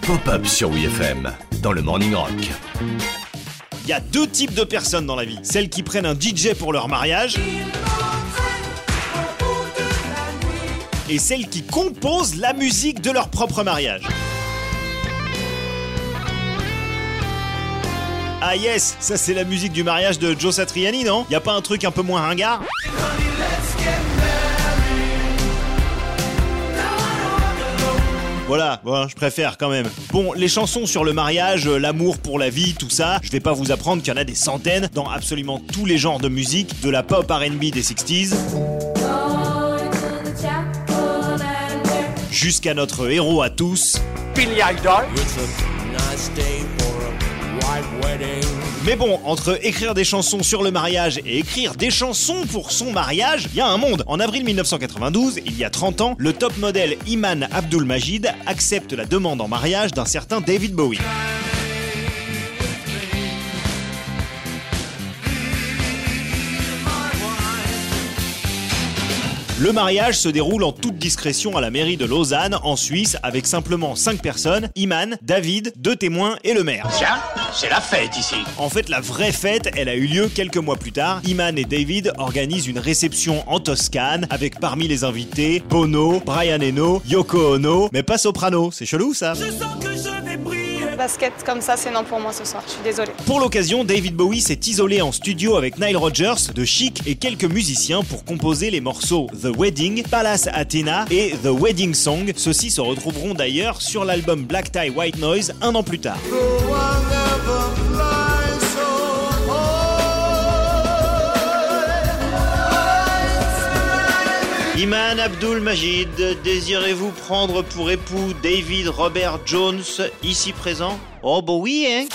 Pop-up sur WFM dans le Morning Rock. Il y a deux types de personnes dans la vie. Celles qui prennent un DJ pour leur mariage et celles qui composent la musique de leur propre mariage. Ah yes, ça c'est la musique du mariage de Joe Satriani, non? Y a pas un truc un peu moins ringard? Voilà, bon, je préfère quand même. Bon, les chansons sur le mariage, euh, l'amour pour la vie, tout ça, je vais pas vous apprendre qu'il y en a des centaines dans absolument tous les genres de musique, de la pop RB des 60s jusqu'à notre héros à tous. Billy Idol. Mais bon, entre écrire des chansons sur le mariage et écrire des chansons pour son mariage, il y a un monde. En avril 1992, il y a 30 ans, le top modèle Iman Abdul Majid accepte la demande en mariage d'un certain David Bowie. Le mariage se déroule en toute discrétion à la mairie de Lausanne, en Suisse, avec simplement 5 personnes, Iman, David, deux témoins et le maire. Tiens, c'est la fête ici. En fait, la vraie fête, elle a eu lieu quelques mois plus tard. Iman et David organisent une réception en Toscane, avec parmi les invités Bono, Brian Eno, Yoko Ono, mais pas Soprano, c'est chelou ça Basket comme ça, c'est non pour moi ce soir, je suis désolée. Pour l'occasion, David Bowie s'est isolé en studio avec Nile Rodgers, de Chic et quelques musiciens pour composer les morceaux The Wedding, Palace Athena et The Wedding Song. Ceux-ci se retrouveront d'ailleurs sur l'album Black Tie White Noise un an plus tard. Iman Abdul Majid, désirez-vous prendre pour époux David Robert Jones, ici présent? Oh bah oui, hein